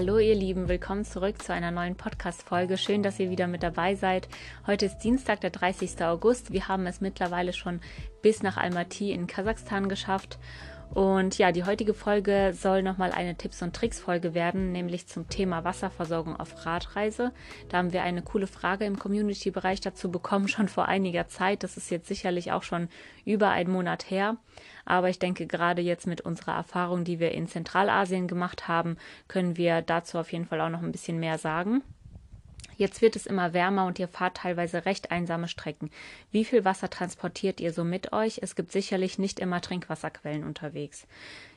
Hallo ihr Lieben, willkommen zurück zu einer neuen Podcast-Folge. Schön, dass ihr wieder mit dabei seid. Heute ist Dienstag, der 30. August. Wir haben es mittlerweile schon bis nach Almaty in Kasachstan geschafft und ja, die heutige Folge soll nochmal eine Tipps- und Tricks-Folge werden, nämlich zum Thema Wasserversorgung auf Radreise. Da haben wir eine coole Frage im Community-Bereich dazu bekommen, schon vor einiger Zeit. Das ist jetzt sicherlich auch schon über einen Monat her. Aber ich denke, gerade jetzt mit unserer Erfahrung, die wir in Zentralasien gemacht haben, können wir dazu auf jeden Fall auch noch ein bisschen mehr sagen. Jetzt wird es immer wärmer und ihr fahrt teilweise recht einsame Strecken. Wie viel Wasser transportiert ihr so mit euch? Es gibt sicherlich nicht immer Trinkwasserquellen unterwegs.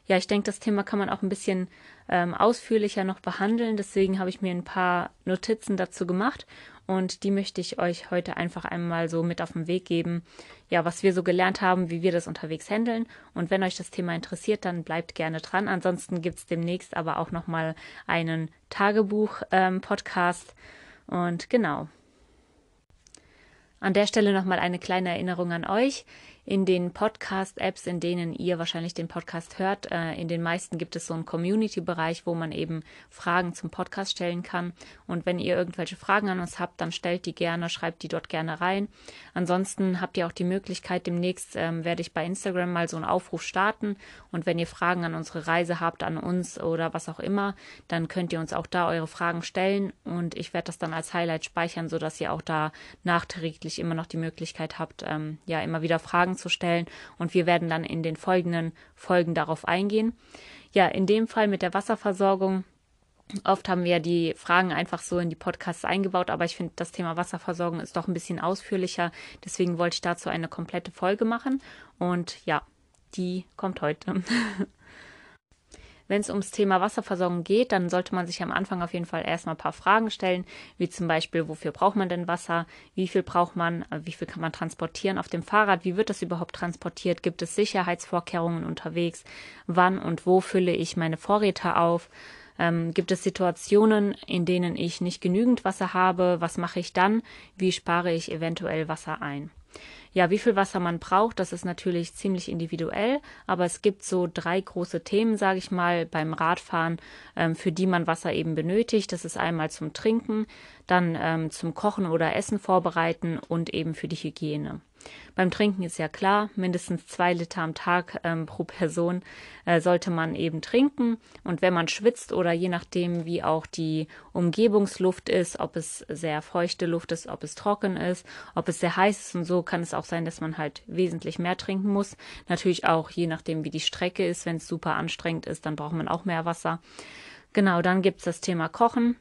Ja, ich denke, das Thema kann man auch ein bisschen ähm, ausführlicher noch behandeln. Deswegen habe ich mir ein paar Notizen dazu gemacht und die möchte ich euch heute einfach einmal so mit auf den Weg geben. Ja, was wir so gelernt haben, wie wir das unterwegs handeln. Und wenn euch das Thema interessiert, dann bleibt gerne dran. Ansonsten gibt es demnächst aber auch nochmal einen Tagebuch-Podcast. Ähm, und genau. An der Stelle nochmal eine kleine Erinnerung an euch in den Podcast-Apps, in denen ihr wahrscheinlich den Podcast hört. Äh, in den meisten gibt es so einen Community-Bereich, wo man eben Fragen zum Podcast stellen kann. Und wenn ihr irgendwelche Fragen an uns habt, dann stellt die gerne, schreibt die dort gerne rein. Ansonsten habt ihr auch die Möglichkeit, demnächst ähm, werde ich bei Instagram mal so einen Aufruf starten. Und wenn ihr Fragen an unsere Reise habt, an uns oder was auch immer, dann könnt ihr uns auch da eure Fragen stellen. Und ich werde das dann als Highlight speichern, sodass ihr auch da nachträglich immer noch die Möglichkeit habt, ähm, ja, immer wieder Fragen Fragen zu stellen und wir werden dann in den folgenden Folgen darauf eingehen. Ja, in dem Fall mit der Wasserversorgung Oft haben wir die Fragen einfach so in die Podcasts eingebaut, aber ich finde, das Thema Wasserversorgung ist doch ein bisschen ausführlicher. Deswegen wollte ich dazu eine komplette Folge machen. Und ja, die kommt heute. Wenn es ums Thema Wasserversorgung geht, dann sollte man sich am Anfang auf jeden Fall erstmal ein paar Fragen stellen, wie zum Beispiel, wofür braucht man denn Wasser? Wie viel braucht man? Wie viel kann man transportieren auf dem Fahrrad? Wie wird das überhaupt transportiert? Gibt es Sicherheitsvorkehrungen unterwegs? Wann und wo fülle ich meine Vorräte auf? Ähm, gibt es Situationen, in denen ich nicht genügend Wasser habe? Was mache ich dann? Wie spare ich eventuell Wasser ein? Ja, wie viel Wasser man braucht, das ist natürlich ziemlich individuell, aber es gibt so drei große Themen, sage ich mal, beim Radfahren, ähm, für die man Wasser eben benötigt. Das ist einmal zum Trinken, dann ähm, zum Kochen oder Essen vorbereiten und eben für die Hygiene. Beim Trinken ist ja klar, mindestens zwei Liter am Tag ähm, pro Person äh, sollte man eben trinken. Und wenn man schwitzt oder je nachdem, wie auch die Umgebungsluft ist, ob es sehr feuchte Luft ist, ob es trocken ist, ob es sehr heiß ist und so, kann es auch sein, dass man halt wesentlich mehr trinken muss. Natürlich auch je nachdem, wie die Strecke ist. Wenn es super anstrengend ist, dann braucht man auch mehr Wasser. Genau, dann gibt es das Thema Kochen.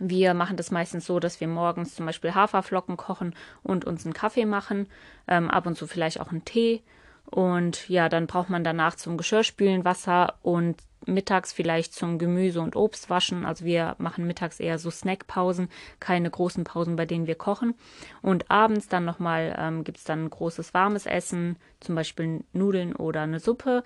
Wir machen das meistens so, dass wir morgens zum Beispiel Haferflocken kochen und uns einen Kaffee machen, ähm, ab und zu vielleicht auch einen Tee. Und ja, dann braucht man danach zum Geschirrspülen Wasser und mittags vielleicht zum Gemüse und Obst waschen. Also wir machen mittags eher so Snackpausen, keine großen Pausen, bei denen wir kochen. Und abends dann nochmal ähm, gibt es dann großes warmes Essen, zum Beispiel Nudeln oder eine Suppe.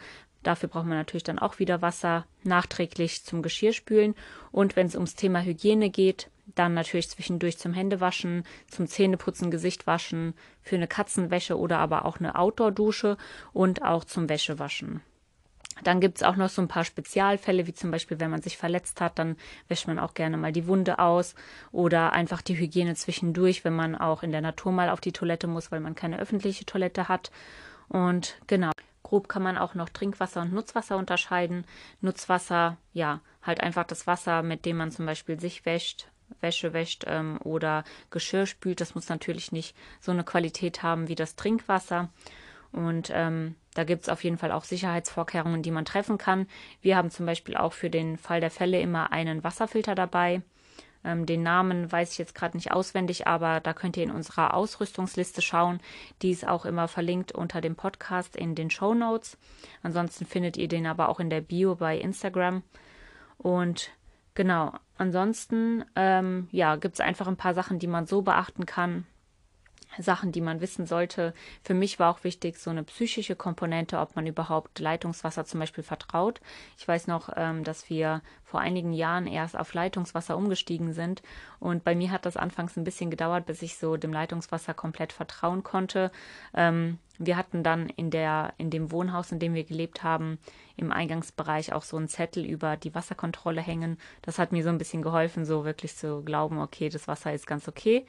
Dafür braucht man natürlich dann auch wieder Wasser nachträglich zum Geschirrspülen. Und wenn es ums Thema Hygiene geht, dann natürlich zwischendurch zum Händewaschen, zum Zähneputzen, Gesicht waschen, für eine Katzenwäsche oder aber auch eine Outdoor-Dusche und auch zum Wäschewaschen. Dann gibt es auch noch so ein paar Spezialfälle, wie zum Beispiel, wenn man sich verletzt hat, dann wäscht man auch gerne mal die Wunde aus oder einfach die Hygiene zwischendurch, wenn man auch in der Natur mal auf die Toilette muss, weil man keine öffentliche Toilette hat. Und genau. Grob kann man auch noch Trinkwasser und Nutzwasser unterscheiden. Nutzwasser, ja, halt einfach das Wasser, mit dem man zum Beispiel sich wäscht, Wäsche wäscht ähm, oder Geschirr spült. Das muss natürlich nicht so eine Qualität haben wie das Trinkwasser. Und ähm, da gibt es auf jeden Fall auch Sicherheitsvorkehrungen, die man treffen kann. Wir haben zum Beispiel auch für den Fall der Fälle immer einen Wasserfilter dabei. Ähm, den Namen weiß ich jetzt gerade nicht auswendig, aber da könnt ihr in unserer Ausrüstungsliste schauen. Die ist auch immer verlinkt unter dem Podcast in den Show Notes. Ansonsten findet ihr den aber auch in der Bio bei Instagram. Und genau, ansonsten ähm, ja, gibt es einfach ein paar Sachen, die man so beachten kann. Sachen, die man wissen sollte. Für mich war auch wichtig so eine psychische Komponente, ob man überhaupt Leitungswasser zum Beispiel vertraut. Ich weiß noch, ähm, dass wir vor einigen Jahren erst auf Leitungswasser umgestiegen sind und bei mir hat das anfangs ein bisschen gedauert, bis ich so dem Leitungswasser komplett vertrauen konnte. Ähm, wir hatten dann in der, in dem Wohnhaus, in dem wir gelebt haben, im Eingangsbereich auch so einen Zettel über die Wasserkontrolle hängen. Das hat mir so ein bisschen geholfen, so wirklich zu glauben, okay, das Wasser ist ganz okay.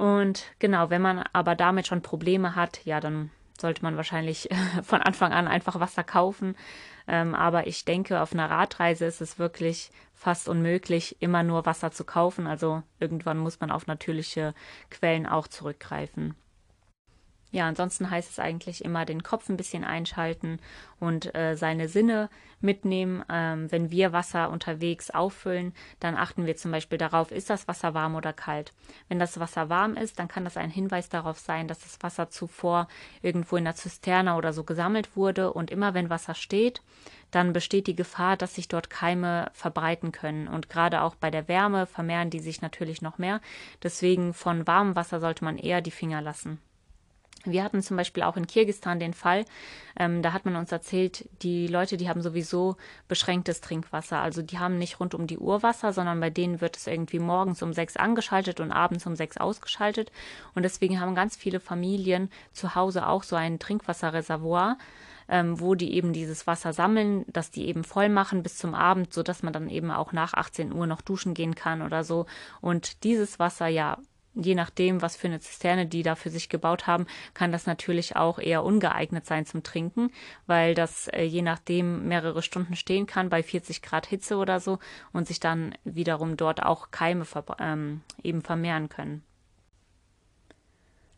Und genau, wenn man aber damit schon Probleme hat, ja, dann sollte man wahrscheinlich von Anfang an einfach Wasser kaufen. Ähm, aber ich denke, auf einer Radreise ist es wirklich fast unmöglich, immer nur Wasser zu kaufen. Also irgendwann muss man auf natürliche Quellen auch zurückgreifen ja, ansonsten heißt es eigentlich immer den Kopf ein bisschen einschalten und äh, seine Sinne mitnehmen. Ähm, wenn wir Wasser unterwegs auffüllen, dann achten wir zum Beispiel darauf, ist das Wasser warm oder kalt. Wenn das Wasser warm ist, dann kann das ein Hinweis darauf sein, dass das Wasser zuvor irgendwo in der Zisterne oder so gesammelt wurde. Und immer wenn Wasser steht, dann besteht die Gefahr, dass sich dort Keime verbreiten können. Und gerade auch bei der Wärme vermehren die sich natürlich noch mehr. Deswegen von warmem Wasser sollte man eher die Finger lassen. Wir hatten zum Beispiel auch in Kirgistan den Fall, ähm, da hat man uns erzählt, die Leute, die haben sowieso beschränktes Trinkwasser. Also die haben nicht rund um die Uhr Wasser, sondern bei denen wird es irgendwie morgens um sechs angeschaltet und abends um sechs ausgeschaltet. Und deswegen haben ganz viele Familien zu Hause auch so ein Trinkwasserreservoir, ähm, wo die eben dieses Wasser sammeln, dass die eben voll machen bis zum Abend, so dass man dann eben auch nach 18 Uhr noch duschen gehen kann oder so. Und dieses Wasser ja je nachdem, was für eine Zisterne die da für sich gebaut haben, kann das natürlich auch eher ungeeignet sein zum Trinken, weil das äh, je nachdem mehrere Stunden stehen kann bei 40 Grad Hitze oder so und sich dann wiederum dort auch Keime ähm, eben vermehren können.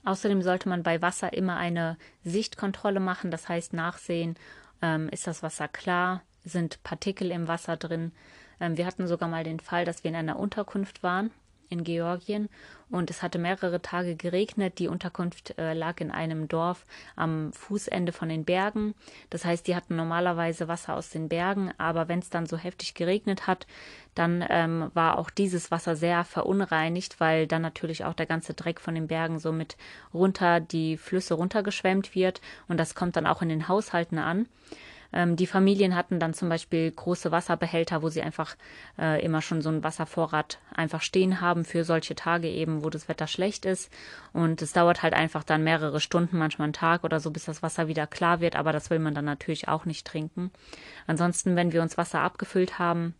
Außerdem sollte man bei Wasser immer eine Sichtkontrolle machen, das heißt nachsehen, ähm, ist das Wasser klar, sind Partikel im Wasser drin. Ähm, wir hatten sogar mal den Fall, dass wir in einer Unterkunft waren in Georgien und es hatte mehrere Tage geregnet. Die Unterkunft äh, lag in einem Dorf am Fußende von den Bergen. Das heißt, die hatten normalerweise Wasser aus den Bergen, aber wenn es dann so heftig geregnet hat, dann ähm, war auch dieses Wasser sehr verunreinigt, weil dann natürlich auch der ganze Dreck von den Bergen so mit runter die Flüsse runtergeschwemmt wird und das kommt dann auch in den Haushalten an. Ähm, die Familien hatten dann zum Beispiel große Wasserbehälter, wo sie einfach äh, immer schon so einen Wasservorrat einfach stehen haben für solche Tage eben, wo das Wetter schlecht ist. Und es dauert halt einfach dann mehrere Stunden, manchmal einen Tag oder so, bis das Wasser wieder klar wird. Aber das will man dann natürlich auch nicht trinken. Ansonsten, wenn wir uns Wasser abgefüllt haben,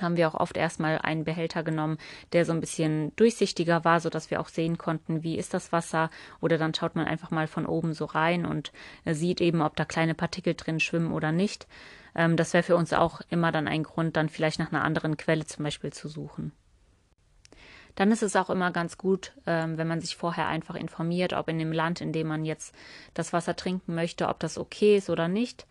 haben wir auch oft erstmal einen Behälter genommen, der so ein bisschen durchsichtiger war, so dass wir auch sehen konnten, wie ist das Wasser. Oder dann schaut man einfach mal von oben so rein und äh, sieht eben, ob da kleine Partikel drin schwimmen oder nicht. Ähm, das wäre für uns auch immer dann ein Grund, dann vielleicht nach einer anderen Quelle zum Beispiel zu suchen. Dann ist es auch immer ganz gut, ähm, wenn man sich vorher einfach informiert, ob in dem Land, in dem man jetzt das Wasser trinken möchte, ob das okay ist oder nicht.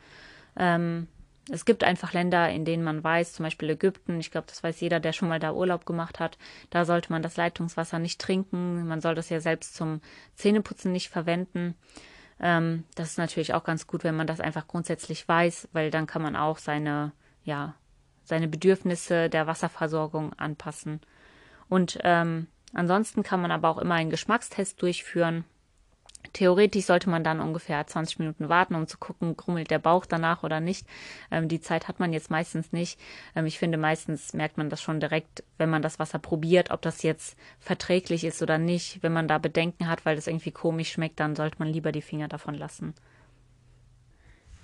Es gibt einfach Länder, in denen man weiß, zum Beispiel Ägypten, ich glaube, das weiß jeder, der schon mal da Urlaub gemacht hat, da sollte man das Leitungswasser nicht trinken. Man soll das ja selbst zum Zähneputzen nicht verwenden. Ähm, das ist natürlich auch ganz gut, wenn man das einfach grundsätzlich weiß, weil dann kann man auch seine, ja, seine Bedürfnisse der Wasserversorgung anpassen. Und ähm, ansonsten kann man aber auch immer einen Geschmackstest durchführen. Theoretisch sollte man dann ungefähr 20 Minuten warten, um zu gucken, grummelt der Bauch danach oder nicht. Ähm, die Zeit hat man jetzt meistens nicht. Ähm, ich finde, meistens merkt man das schon direkt, wenn man das Wasser probiert, ob das jetzt verträglich ist oder nicht. Wenn man da Bedenken hat, weil das irgendwie komisch schmeckt, dann sollte man lieber die Finger davon lassen.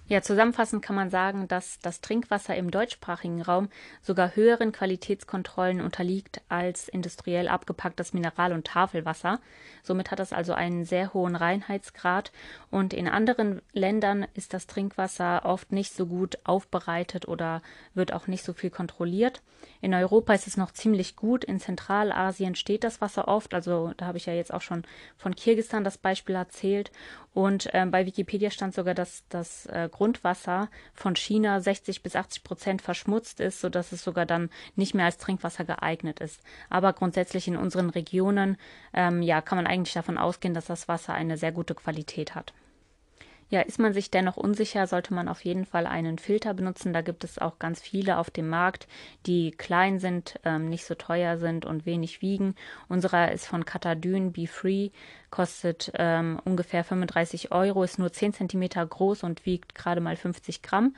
Ja, zusammenfassend kann man sagen, dass das Trinkwasser im deutschsprachigen Raum sogar höheren Qualitätskontrollen unterliegt als industriell abgepacktes Mineral- und Tafelwasser. Somit hat es also einen sehr hohen Reinheitsgrad und in anderen Ländern ist das Trinkwasser oft nicht so gut aufbereitet oder wird auch nicht so viel kontrolliert. In Europa ist es noch ziemlich gut. In Zentralasien steht das Wasser oft. Also da habe ich ja jetzt auch schon von Kirgistan das Beispiel erzählt. Und ähm, bei Wikipedia stand sogar, dass das äh, Grundwasser von China 60 bis 80 Prozent verschmutzt ist, sodass es sogar dann nicht mehr als Trinkwasser geeignet ist. Aber grundsätzlich in unseren Regionen ähm, ja, kann man eigentlich davon ausgehen, dass das Wasser eine sehr gute Qualität hat. Ja, ist man sich dennoch unsicher, sollte man auf jeden Fall einen Filter benutzen. Da gibt es auch ganz viele auf dem Markt, die klein sind, ähm, nicht so teuer sind und wenig wiegen. Unserer ist von Katadyn Be Free kostet ähm, ungefähr 35 Euro, ist nur 10 Zentimeter groß und wiegt gerade mal 50 Gramm.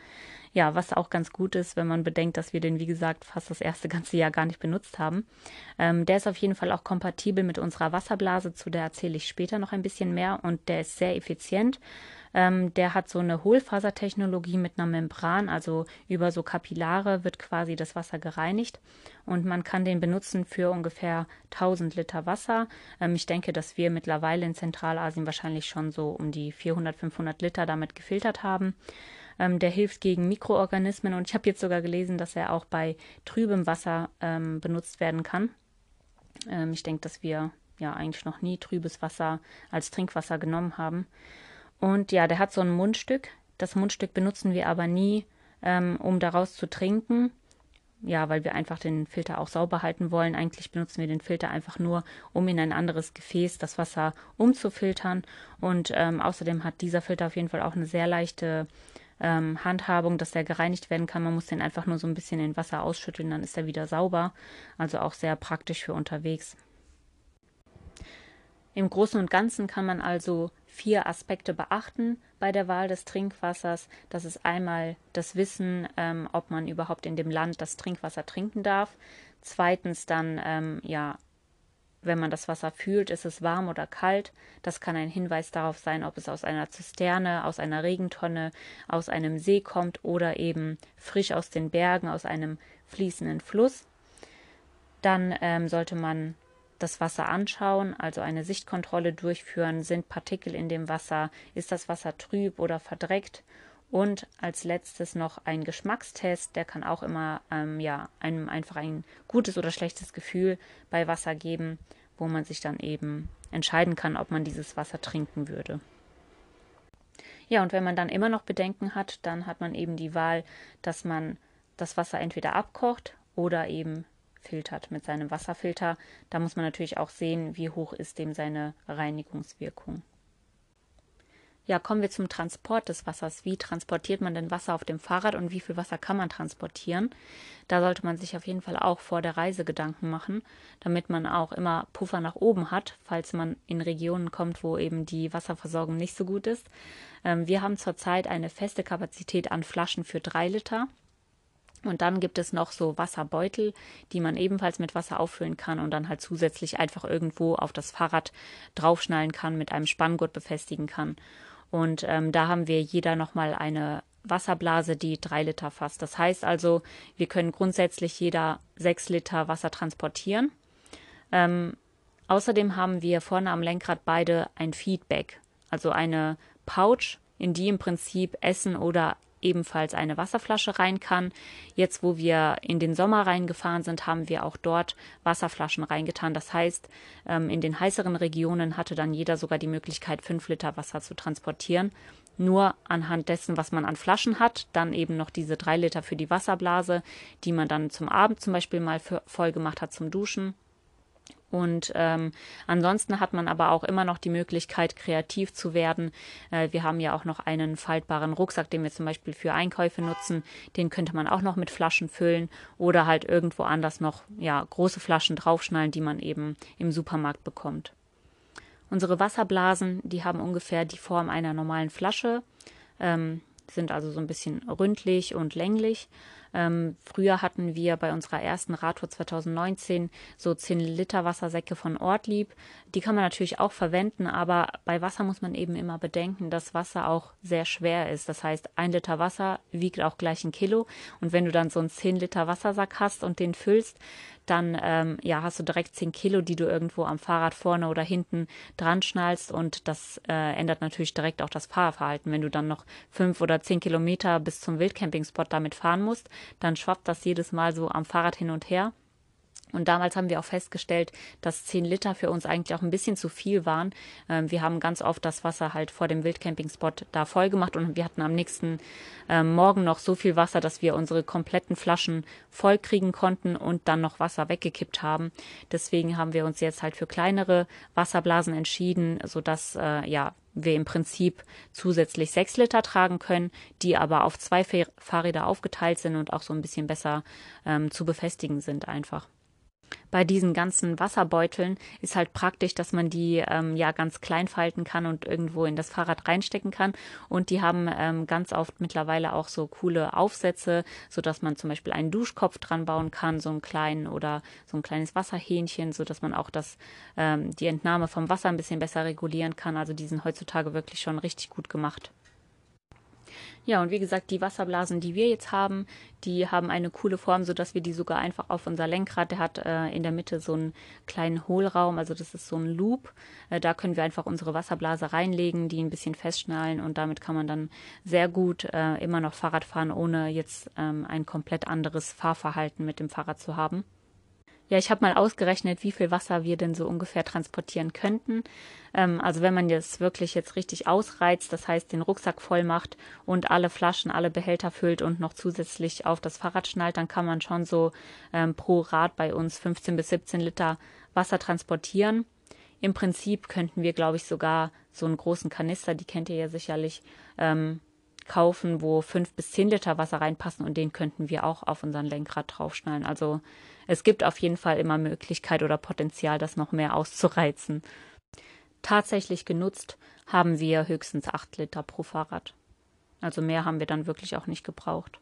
Ja, was auch ganz gut ist, wenn man bedenkt, dass wir den, wie gesagt, fast das erste ganze Jahr gar nicht benutzt haben. Ähm, der ist auf jeden Fall auch kompatibel mit unserer Wasserblase, zu der erzähle ich später noch ein bisschen mehr und der ist sehr effizient. Ähm, der hat so eine Hohlfasertechnologie mit einer Membran, also über so Kapillare wird quasi das Wasser gereinigt und man kann den benutzen für ungefähr 1000 Liter Wasser. Ähm, ich denke, dass wir mittlerweile in Zentralasien wahrscheinlich schon so um die 400, 500 Liter damit gefiltert haben. Ähm, der hilft gegen Mikroorganismen und ich habe jetzt sogar gelesen, dass er auch bei trübem Wasser ähm, benutzt werden kann. Ähm, ich denke, dass wir ja eigentlich noch nie trübes Wasser als Trinkwasser genommen haben. Und ja, der hat so ein Mundstück. Das Mundstück benutzen wir aber nie, ähm, um daraus zu trinken. Ja, weil wir einfach den Filter auch sauber halten wollen. Eigentlich benutzen wir den Filter einfach nur, um in ein anderes Gefäß das Wasser umzufiltern. Und ähm, außerdem hat dieser Filter auf jeden Fall auch eine sehr leichte ähm, Handhabung, dass der gereinigt werden kann. Man muss den einfach nur so ein bisschen in Wasser ausschütteln, dann ist er wieder sauber. Also auch sehr praktisch für unterwegs. Im Großen und Ganzen kann man also vier Aspekte beachten bei der Wahl des Trinkwassers. Das ist einmal das Wissen, ähm, ob man überhaupt in dem Land das Trinkwasser trinken darf. Zweitens dann, ähm, ja, wenn man das Wasser fühlt, ist es warm oder kalt. Das kann ein Hinweis darauf sein, ob es aus einer Zisterne, aus einer Regentonne, aus einem See kommt oder eben frisch aus den Bergen, aus einem fließenden Fluss. Dann ähm, sollte man das Wasser anschauen, also eine Sichtkontrolle durchführen, sind Partikel in dem Wasser, ist das Wasser trüb oder verdreckt und als letztes noch ein Geschmackstest, der kann auch immer ähm, ja, einem einfach ein gutes oder schlechtes Gefühl bei Wasser geben, wo man sich dann eben entscheiden kann, ob man dieses Wasser trinken würde. Ja, und wenn man dann immer noch Bedenken hat, dann hat man eben die Wahl, dass man das Wasser entweder abkocht oder eben filtert mit seinem Wasserfilter. Da muss man natürlich auch sehen, wie hoch ist dem seine Reinigungswirkung. Ja, kommen wir zum Transport des Wassers. Wie transportiert man denn Wasser auf dem Fahrrad und wie viel Wasser kann man transportieren? Da sollte man sich auf jeden Fall auch vor der Reise Gedanken machen, damit man auch immer Puffer nach oben hat, falls man in Regionen kommt, wo eben die Wasserversorgung nicht so gut ist. Ähm, wir haben zurzeit eine feste Kapazität an Flaschen für drei Liter. Und dann gibt es noch so Wasserbeutel, die man ebenfalls mit Wasser auffüllen kann und dann halt zusätzlich einfach irgendwo auf das Fahrrad draufschnallen kann, mit einem Spanngurt befestigen kann. Und ähm, da haben wir jeder nochmal eine Wasserblase, die drei Liter fasst. Das heißt also, wir können grundsätzlich jeder sechs Liter Wasser transportieren. Ähm, außerdem haben wir vorne am Lenkrad beide ein Feedback, also eine Pouch, in die im Prinzip Essen oder ebenfalls eine Wasserflasche rein kann. Jetzt, wo wir in den Sommer reingefahren sind, haben wir auch dort Wasserflaschen reingetan. Das heißt, ähm, in den heißeren Regionen hatte dann jeder sogar die Möglichkeit, fünf Liter Wasser zu transportieren. Nur anhand dessen, was man an Flaschen hat, dann eben noch diese drei Liter für die Wasserblase, die man dann zum Abend zum Beispiel mal voll gemacht hat zum Duschen und ähm, ansonsten hat man aber auch immer noch die Möglichkeit, kreativ zu werden. Äh, wir haben ja auch noch einen faltbaren Rucksack, den wir zum Beispiel für Einkäufe nutzen. Den könnte man auch noch mit Flaschen füllen oder halt irgendwo anders noch ja, große Flaschen draufschnallen, die man eben im Supermarkt bekommt. Unsere Wasserblasen, die haben ungefähr die Form einer normalen Flasche, ähm, sind also so ein bisschen ründlich und länglich ähm, früher hatten wir bei unserer ersten Radtour 2019 so 10 Liter Wassersäcke von Ortlieb. Die kann man natürlich auch verwenden, aber bei Wasser muss man eben immer bedenken, dass Wasser auch sehr schwer ist. Das heißt, ein Liter Wasser wiegt auch gleich ein Kilo. Und wenn du dann so einen 10 Liter Wassersack hast und den füllst, dann ähm, ja, hast du direkt 10 Kilo, die du irgendwo am Fahrrad vorne oder hinten dran schnallst und das äh, ändert natürlich direkt auch das Fahrverhalten. Wenn du dann noch fünf oder zehn Kilometer bis zum Wildcampingspot damit fahren musst, dann schwappt das jedes Mal so am Fahrrad hin und her. Und damals haben wir auch festgestellt, dass 10 Liter für uns eigentlich auch ein bisschen zu viel waren. Ähm, wir haben ganz oft das Wasser halt vor dem Wildcamping-Spot da voll gemacht und wir hatten am nächsten ähm, Morgen noch so viel Wasser, dass wir unsere kompletten Flaschen voll kriegen konnten und dann noch Wasser weggekippt haben. Deswegen haben wir uns jetzt halt für kleinere Wasserblasen entschieden, sodass äh, ja wir im Prinzip zusätzlich sechs Liter tragen können, die aber auf zwei Fahrräder aufgeteilt sind und auch so ein bisschen besser ähm, zu befestigen sind einfach. Bei diesen ganzen Wasserbeuteln ist halt praktisch, dass man die ähm, ja ganz klein falten kann und irgendwo in das Fahrrad reinstecken kann. Und die haben ähm, ganz oft mittlerweile auch so coole Aufsätze, so dass man zum Beispiel einen Duschkopf dran bauen kann, so einen kleinen oder so ein kleines Wasserhähnchen, so dass man auch das ähm, die Entnahme vom Wasser ein bisschen besser regulieren kann. Also die sind heutzutage wirklich schon richtig gut gemacht. Ja, und wie gesagt, die Wasserblasen, die wir jetzt haben, die haben eine coole Form, sodass wir die sogar einfach auf unser Lenkrad, der hat äh, in der Mitte so einen kleinen Hohlraum, also das ist so ein Loop. Äh, da können wir einfach unsere Wasserblase reinlegen, die ein bisschen festschnallen und damit kann man dann sehr gut äh, immer noch Fahrrad fahren, ohne jetzt ähm, ein komplett anderes Fahrverhalten mit dem Fahrrad zu haben. Ja, ich habe mal ausgerechnet, wie viel Wasser wir denn so ungefähr transportieren könnten. Ähm, also wenn man das wirklich jetzt richtig ausreizt, das heißt den Rucksack voll macht und alle Flaschen, alle Behälter füllt und noch zusätzlich auf das Fahrrad schnallt, dann kann man schon so ähm, pro Rad bei uns 15 bis 17 Liter Wasser transportieren. Im Prinzip könnten wir, glaube ich, sogar so einen großen Kanister, die kennt ihr ja sicherlich, ähm, kaufen, wo fünf bis zehn Liter Wasser reinpassen und den könnten wir auch auf unseren Lenkrad draufschnallen. Also es gibt auf jeden Fall immer Möglichkeit oder Potenzial, das noch mehr auszureizen. Tatsächlich genutzt haben wir höchstens acht Liter pro Fahrrad. Also mehr haben wir dann wirklich auch nicht gebraucht.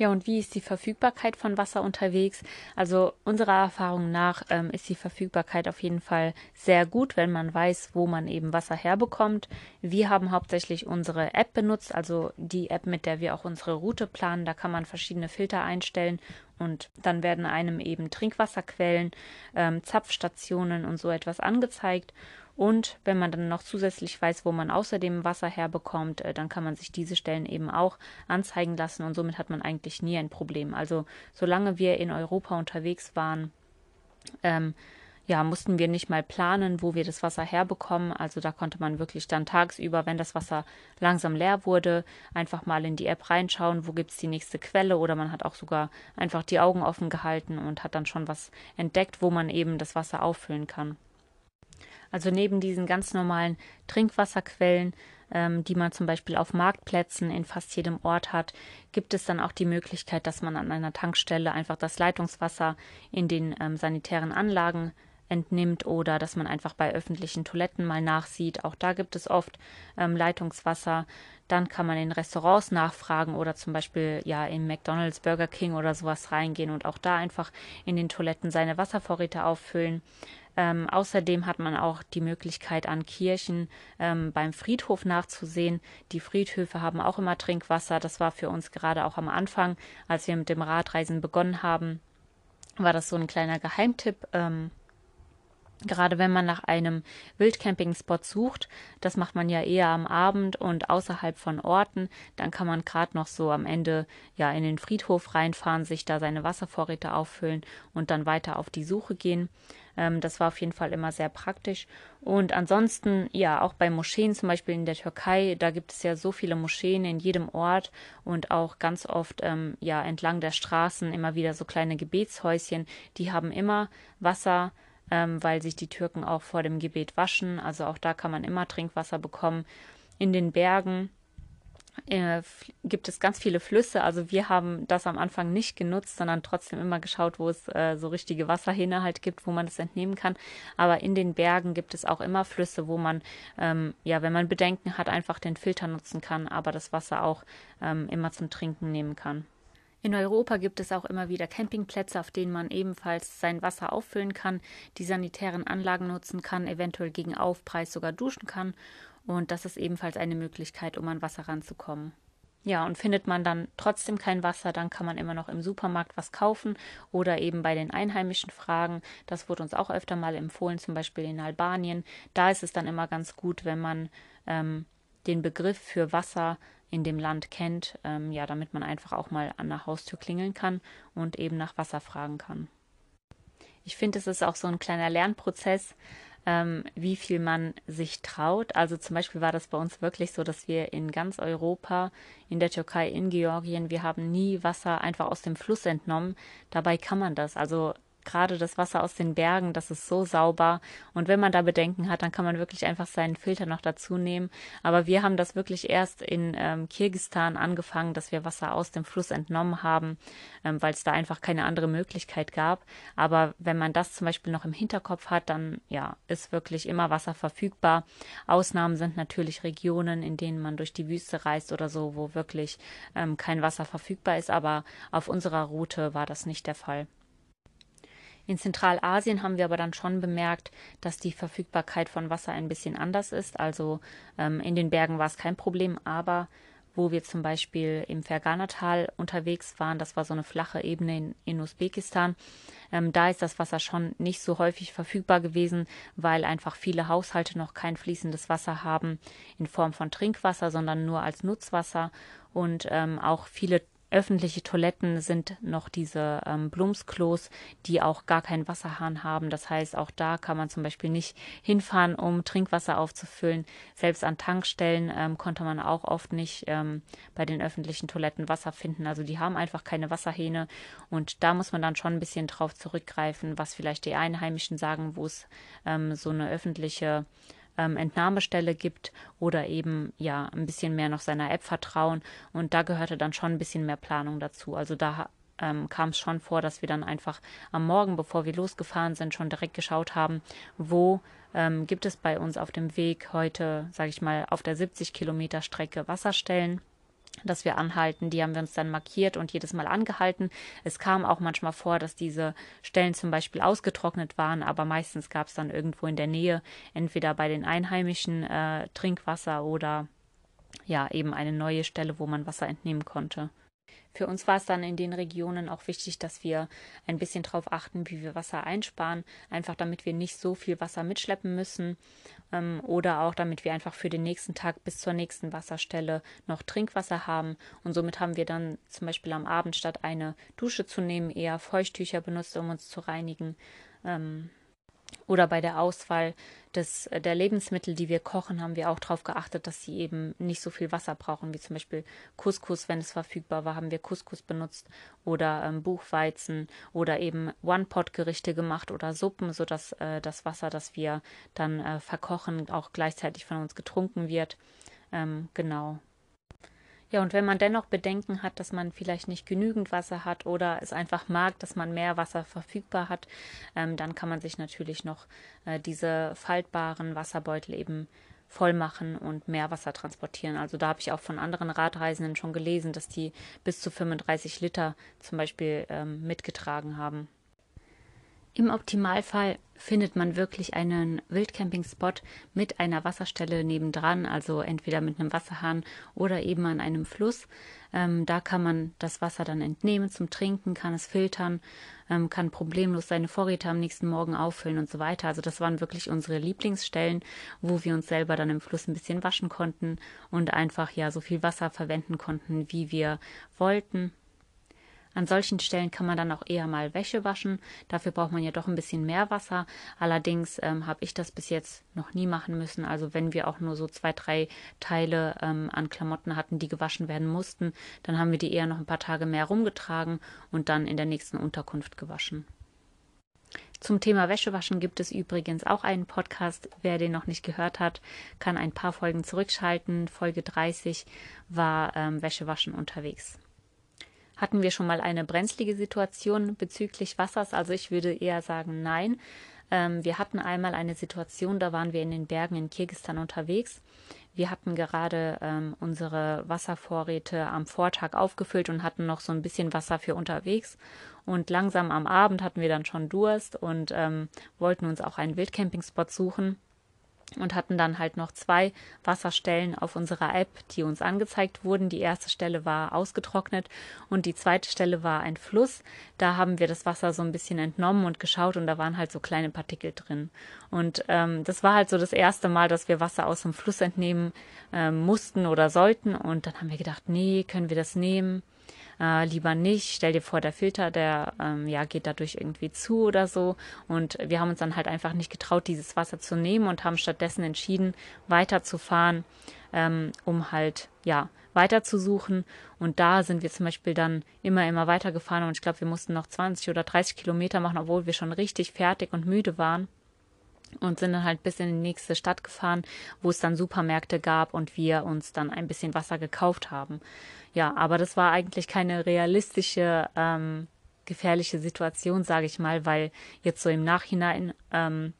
Ja, und wie ist die Verfügbarkeit von Wasser unterwegs? Also unserer Erfahrung nach ähm, ist die Verfügbarkeit auf jeden Fall sehr gut, wenn man weiß, wo man eben Wasser herbekommt. Wir haben hauptsächlich unsere App benutzt, also die App, mit der wir auch unsere Route planen. Da kann man verschiedene Filter einstellen und dann werden einem eben Trinkwasserquellen, ähm, Zapfstationen und so etwas angezeigt. Und wenn man dann noch zusätzlich weiß, wo man außerdem Wasser herbekommt, äh, dann kann man sich diese Stellen eben auch anzeigen lassen und somit hat man eigentlich nie ein Problem. Also solange wir in Europa unterwegs waren, ähm, ja, mussten wir nicht mal planen, wo wir das Wasser herbekommen. Also da konnte man wirklich dann tagsüber, wenn das Wasser langsam leer wurde, einfach mal in die App reinschauen, wo gibt es die nächste Quelle oder man hat auch sogar einfach die Augen offen gehalten und hat dann schon was entdeckt, wo man eben das Wasser auffüllen kann. Also neben diesen ganz normalen Trinkwasserquellen, ähm, die man zum Beispiel auf Marktplätzen in fast jedem Ort hat, gibt es dann auch die Möglichkeit, dass man an einer Tankstelle einfach das Leitungswasser in den ähm, sanitären Anlagen entnimmt oder dass man einfach bei öffentlichen Toiletten mal nachsieht. Auch da gibt es oft ähm, Leitungswasser. Dann kann man in Restaurants nachfragen oder zum Beispiel ja in McDonald's, Burger King oder sowas reingehen und auch da einfach in den Toiletten seine Wasservorräte auffüllen. Ähm, außerdem hat man auch die Möglichkeit, an Kirchen ähm, beim Friedhof nachzusehen. Die Friedhöfe haben auch immer Trinkwasser. Das war für uns gerade auch am Anfang, als wir mit dem Radreisen begonnen haben, war das so ein kleiner Geheimtipp. Ähm, Gerade wenn man nach einem Wildcamping-Spot sucht, das macht man ja eher am Abend und außerhalb von Orten, dann kann man gerade noch so am Ende ja in den Friedhof reinfahren, sich da seine Wasservorräte auffüllen und dann weiter auf die Suche gehen. Ähm, das war auf jeden Fall immer sehr praktisch. Und ansonsten, ja, auch bei Moscheen, zum Beispiel in der Türkei, da gibt es ja so viele Moscheen in jedem Ort und auch ganz oft, ähm, ja, entlang der Straßen immer wieder so kleine Gebetshäuschen. Die haben immer Wasser, ähm, weil sich die Türken auch vor dem Gebet waschen. Also auch da kann man immer Trinkwasser bekommen. In den Bergen äh, gibt es ganz viele Flüsse. Also wir haben das am Anfang nicht genutzt, sondern trotzdem immer geschaut, wo es äh, so richtige Wasserhähne halt gibt, wo man das entnehmen kann. Aber in den Bergen gibt es auch immer Flüsse, wo man, ähm, ja, wenn man Bedenken hat, einfach den Filter nutzen kann, aber das Wasser auch ähm, immer zum Trinken nehmen kann. In Europa gibt es auch immer wieder Campingplätze, auf denen man ebenfalls sein Wasser auffüllen kann, die sanitären Anlagen nutzen kann, eventuell gegen Aufpreis sogar duschen kann und das ist ebenfalls eine Möglichkeit, um an Wasser ranzukommen. Ja, und findet man dann trotzdem kein Wasser, dann kann man immer noch im Supermarkt was kaufen oder eben bei den Einheimischen fragen. Das wurde uns auch öfter mal empfohlen, zum Beispiel in Albanien. Da ist es dann immer ganz gut, wenn man ähm, den Begriff für Wasser in dem Land kennt, ähm, ja, damit man einfach auch mal an der Haustür klingeln kann und eben nach Wasser fragen kann. Ich finde, es ist auch so ein kleiner Lernprozess, ähm, wie viel man sich traut. Also zum Beispiel war das bei uns wirklich so, dass wir in ganz Europa, in der Türkei, in Georgien, wir haben nie Wasser einfach aus dem Fluss entnommen. Dabei kann man das. Also gerade das Wasser aus den Bergen, das ist so sauber. Und wenn man da Bedenken hat, dann kann man wirklich einfach seinen Filter noch dazu nehmen. Aber wir haben das wirklich erst in ähm, Kirgistan angefangen, dass wir Wasser aus dem Fluss entnommen haben, ähm, weil es da einfach keine andere Möglichkeit gab. Aber wenn man das zum Beispiel noch im Hinterkopf hat, dann ja, ist wirklich immer Wasser verfügbar. Ausnahmen sind natürlich Regionen, in denen man durch die Wüste reist oder so, wo wirklich ähm, kein Wasser verfügbar ist. Aber auf unserer Route war das nicht der Fall. In Zentralasien haben wir aber dann schon bemerkt, dass die Verfügbarkeit von Wasser ein bisschen anders ist. Also ähm, in den Bergen war es kein Problem, aber wo wir zum Beispiel im Ferganatal unterwegs waren, das war so eine flache Ebene in, in Usbekistan, ähm, da ist das Wasser schon nicht so häufig verfügbar gewesen, weil einfach viele Haushalte noch kein fließendes Wasser haben in Form von Trinkwasser, sondern nur als Nutzwasser und ähm, auch viele öffentliche Toiletten sind noch diese ähm, Blumsklos, die auch gar keinen Wasserhahn haben. Das heißt, auch da kann man zum Beispiel nicht hinfahren, um Trinkwasser aufzufüllen. Selbst an Tankstellen ähm, konnte man auch oft nicht ähm, bei den öffentlichen Toiletten Wasser finden. Also die haben einfach keine Wasserhähne und da muss man dann schon ein bisschen drauf zurückgreifen, was vielleicht die Einheimischen sagen, wo es ähm, so eine öffentliche ähm, Entnahmestelle gibt oder eben ja ein bisschen mehr noch seiner App vertrauen. Und da gehörte dann schon ein bisschen mehr Planung dazu. Also da ähm, kam es schon vor, dass wir dann einfach am Morgen, bevor wir losgefahren sind, schon direkt geschaut haben, wo ähm, gibt es bei uns auf dem Weg heute, sage ich mal, auf der 70 Kilometer Strecke Wasserstellen dass wir anhalten. Die haben wir uns dann markiert und jedes Mal angehalten. Es kam auch manchmal vor, dass diese Stellen zum Beispiel ausgetrocknet waren, aber meistens gab es dann irgendwo in der Nähe, entweder bei den Einheimischen äh, Trinkwasser oder ja, eben eine neue Stelle, wo man Wasser entnehmen konnte. Für uns war es dann in den Regionen auch wichtig, dass wir ein bisschen darauf achten, wie wir Wasser einsparen, einfach damit wir nicht so viel Wasser mitschleppen müssen ähm, oder auch damit wir einfach für den nächsten Tag bis zur nächsten Wasserstelle noch Trinkwasser haben. Und somit haben wir dann zum Beispiel am Abend statt eine Dusche zu nehmen, eher Feuchttücher benutzt, um uns zu reinigen. Ähm, oder bei der Auswahl des, äh, der Lebensmittel, die wir kochen, haben wir auch darauf geachtet, dass sie eben nicht so viel Wasser brauchen, wie zum Beispiel Couscous, wenn es verfügbar war, haben wir Couscous benutzt oder ähm, Buchweizen oder eben One-Pot-Gerichte gemacht oder Suppen, sodass äh, das Wasser, das wir dann äh, verkochen, auch gleichzeitig von uns getrunken wird. Ähm, genau. Ja, und wenn man dennoch Bedenken hat, dass man vielleicht nicht genügend Wasser hat oder es einfach mag, dass man mehr Wasser verfügbar hat, ähm, dann kann man sich natürlich noch äh, diese faltbaren Wasserbeutel eben voll machen und mehr Wasser transportieren. Also da habe ich auch von anderen Radreisenden schon gelesen, dass die bis zu 35 Liter zum Beispiel ähm, mitgetragen haben. Im Optimalfall findet man wirklich einen Wildcamping-Spot mit einer Wasserstelle nebendran, also entweder mit einem Wasserhahn oder eben an einem Fluss. Ähm, da kann man das Wasser dann entnehmen zum Trinken, kann es filtern, ähm, kann problemlos seine Vorräte am nächsten Morgen auffüllen und so weiter. Also das waren wirklich unsere Lieblingsstellen, wo wir uns selber dann im Fluss ein bisschen waschen konnten und einfach ja so viel Wasser verwenden konnten, wie wir wollten. An solchen Stellen kann man dann auch eher mal Wäsche waschen. Dafür braucht man ja doch ein bisschen mehr Wasser. Allerdings ähm, habe ich das bis jetzt noch nie machen müssen. Also wenn wir auch nur so zwei, drei Teile ähm, an Klamotten hatten, die gewaschen werden mussten, dann haben wir die eher noch ein paar Tage mehr rumgetragen und dann in der nächsten Unterkunft gewaschen. Zum Thema Wäschewaschen gibt es übrigens auch einen Podcast. Wer den noch nicht gehört hat, kann ein paar Folgen zurückschalten. Folge 30 war ähm, Wäschewaschen unterwegs hatten wir schon mal eine brenzlige Situation bezüglich Wassers? Also ich würde eher sagen, nein. Ähm, wir hatten einmal eine Situation, da waren wir in den Bergen in Kirgistan unterwegs. Wir hatten gerade ähm, unsere Wasservorräte am Vortag aufgefüllt und hatten noch so ein bisschen Wasser für unterwegs. Und langsam am Abend hatten wir dann schon Durst und ähm, wollten uns auch einen Wildcampingspot suchen und hatten dann halt noch zwei Wasserstellen auf unserer App, die uns angezeigt wurden. Die erste Stelle war ausgetrocknet und die zweite Stelle war ein Fluss. Da haben wir das Wasser so ein bisschen entnommen und geschaut und da waren halt so kleine Partikel drin. Und ähm, das war halt so das erste Mal, dass wir Wasser aus dem Fluss entnehmen ähm, mussten oder sollten. Und dann haben wir gedacht, nee, können wir das nehmen? Äh, lieber nicht. Stell dir vor, der Filter, der ähm, ja geht dadurch irgendwie zu oder so. Und wir haben uns dann halt einfach nicht getraut, dieses Wasser zu nehmen und haben stattdessen entschieden, weiterzufahren, ähm, um halt ja weiter zu suchen. Und da sind wir zum Beispiel dann immer, immer weitergefahren und ich glaube, wir mussten noch 20 oder 30 Kilometer machen, obwohl wir schon richtig fertig und müde waren. Und sind dann halt bis in die nächste Stadt gefahren, wo es dann Supermärkte gab und wir uns dann ein bisschen Wasser gekauft haben. Ja, aber das war eigentlich keine realistische, ähm, gefährliche Situation, sage ich mal, weil jetzt so im Nachhinein ähm,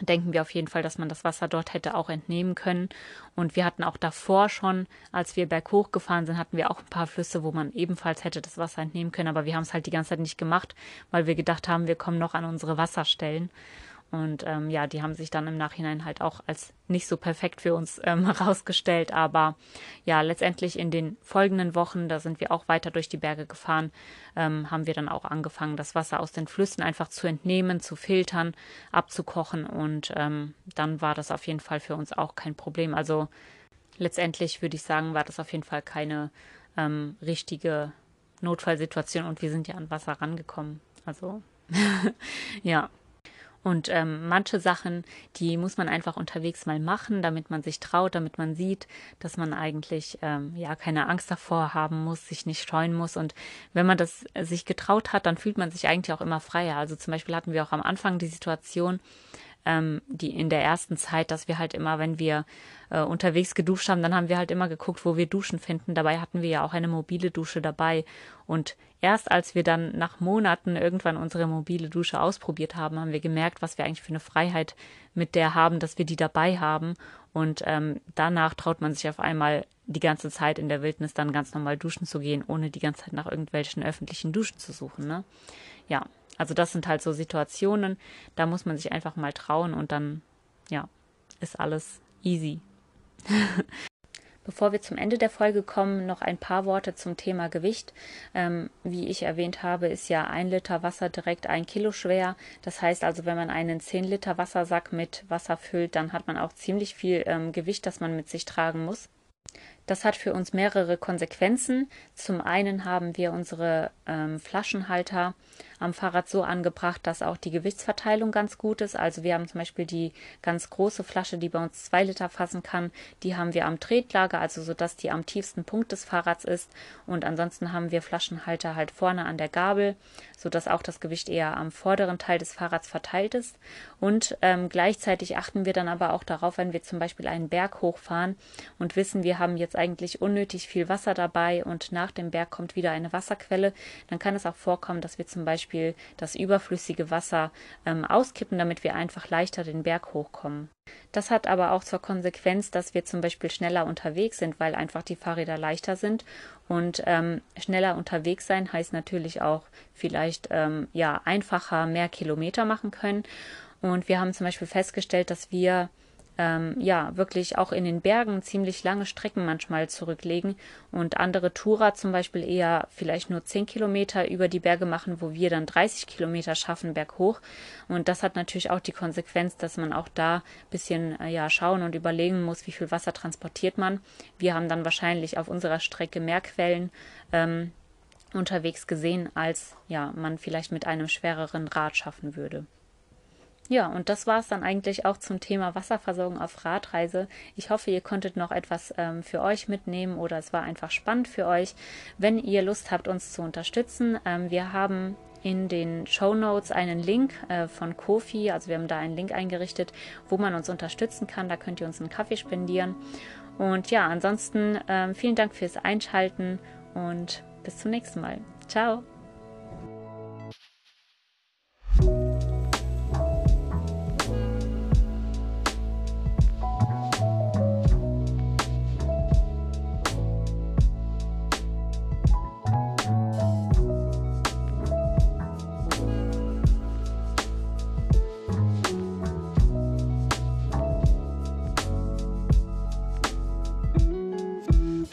denken wir auf jeden Fall, dass man das Wasser dort hätte auch entnehmen können. Und wir hatten auch davor schon, als wir berghoch gefahren sind, hatten wir auch ein paar Flüsse, wo man ebenfalls hätte das Wasser entnehmen können. Aber wir haben es halt die ganze Zeit nicht gemacht, weil wir gedacht haben, wir kommen noch an unsere Wasserstellen. Und ähm, ja, die haben sich dann im Nachhinein halt auch als nicht so perfekt für uns ähm, herausgestellt. Aber ja, letztendlich in den folgenden Wochen, da sind wir auch weiter durch die Berge gefahren, ähm, haben wir dann auch angefangen, das Wasser aus den Flüssen einfach zu entnehmen, zu filtern, abzukochen. Und ähm, dann war das auf jeden Fall für uns auch kein Problem. Also letztendlich würde ich sagen, war das auf jeden Fall keine ähm, richtige Notfallsituation und wir sind ja an Wasser rangekommen. Also ja. Und ähm, manche Sachen, die muss man einfach unterwegs mal machen, damit man sich traut, damit man sieht, dass man eigentlich ähm, ja keine Angst davor haben muss, sich nicht scheuen muss. Und wenn man das äh, sich getraut hat, dann fühlt man sich eigentlich auch immer freier. Also zum Beispiel hatten wir auch am Anfang die Situation, ähm, die in der ersten Zeit, dass wir halt immer, wenn wir äh, unterwegs geduscht haben, dann haben wir halt immer geguckt, wo wir Duschen finden. Dabei hatten wir ja auch eine mobile Dusche dabei. Und erst als wir dann nach Monaten irgendwann unsere mobile Dusche ausprobiert haben, haben wir gemerkt, was wir eigentlich für eine Freiheit mit der haben, dass wir die dabei haben. Und ähm, danach traut man sich auf einmal die ganze Zeit in der Wildnis dann ganz normal duschen zu gehen, ohne die ganze Zeit nach irgendwelchen öffentlichen Duschen zu suchen. Ne? Ja, also das sind halt so Situationen, da muss man sich einfach mal trauen und dann, ja, ist alles easy. Bevor wir zum Ende der Folge kommen, noch ein paar Worte zum Thema Gewicht. Ähm, wie ich erwähnt habe, ist ja ein Liter Wasser direkt ein Kilo schwer. Das heißt also, wenn man einen 10 Liter Wassersack mit Wasser füllt, dann hat man auch ziemlich viel ähm, Gewicht, das man mit sich tragen muss. Das hat für uns mehrere Konsequenzen. Zum einen haben wir unsere ähm, Flaschenhalter am Fahrrad so angebracht, dass auch die Gewichtsverteilung ganz gut ist. Also wir haben zum Beispiel die ganz große Flasche, die bei uns zwei Liter fassen kann, die haben wir am Tretlager, also so dass die am tiefsten Punkt des Fahrrads ist. Und ansonsten haben wir Flaschenhalter halt vorne an der Gabel, so dass auch das Gewicht eher am vorderen Teil des Fahrrads verteilt ist. Und ähm, gleichzeitig achten wir dann aber auch darauf, wenn wir zum Beispiel einen Berg hochfahren und wissen, wir haben jetzt eigentlich unnötig viel Wasser dabei und nach dem Berg kommt wieder eine Wasserquelle, dann kann es auch vorkommen, dass wir zum Beispiel das überflüssige Wasser ähm, auskippen, damit wir einfach leichter den Berg hochkommen. Das hat aber auch zur Konsequenz, dass wir zum Beispiel schneller unterwegs sind, weil einfach die Fahrräder leichter sind. Und ähm, schneller unterwegs sein heißt natürlich auch vielleicht ähm, ja einfacher mehr Kilometer machen können. Und wir haben zum Beispiel festgestellt, dass wir ähm, ja wirklich auch in den Bergen ziemlich lange Strecken manchmal zurücklegen und andere Tourer zum Beispiel eher vielleicht nur 10 Kilometer über die Berge machen, wo wir dann 30 Kilometer schaffen berghoch. Und das hat natürlich auch die Konsequenz, dass man auch da ein bisschen äh, ja schauen und überlegen muss, wie viel Wasser transportiert man. Wir haben dann wahrscheinlich auf unserer Strecke mehr Quellen. Ähm, unterwegs gesehen, als ja man vielleicht mit einem schwereren Rad schaffen würde. Ja, und das war es dann eigentlich auch zum Thema Wasserversorgung auf Radreise. Ich hoffe, ihr konntet noch etwas ähm, für euch mitnehmen oder es war einfach spannend für euch. Wenn ihr Lust habt, uns zu unterstützen, ähm, wir haben in den Show Notes einen Link äh, von Kofi, also wir haben da einen Link eingerichtet, wo man uns unterstützen kann. Da könnt ihr uns einen Kaffee spendieren. Und ja, ansonsten ähm, vielen Dank fürs Einschalten und bis zum nächsten Mal. Ciao!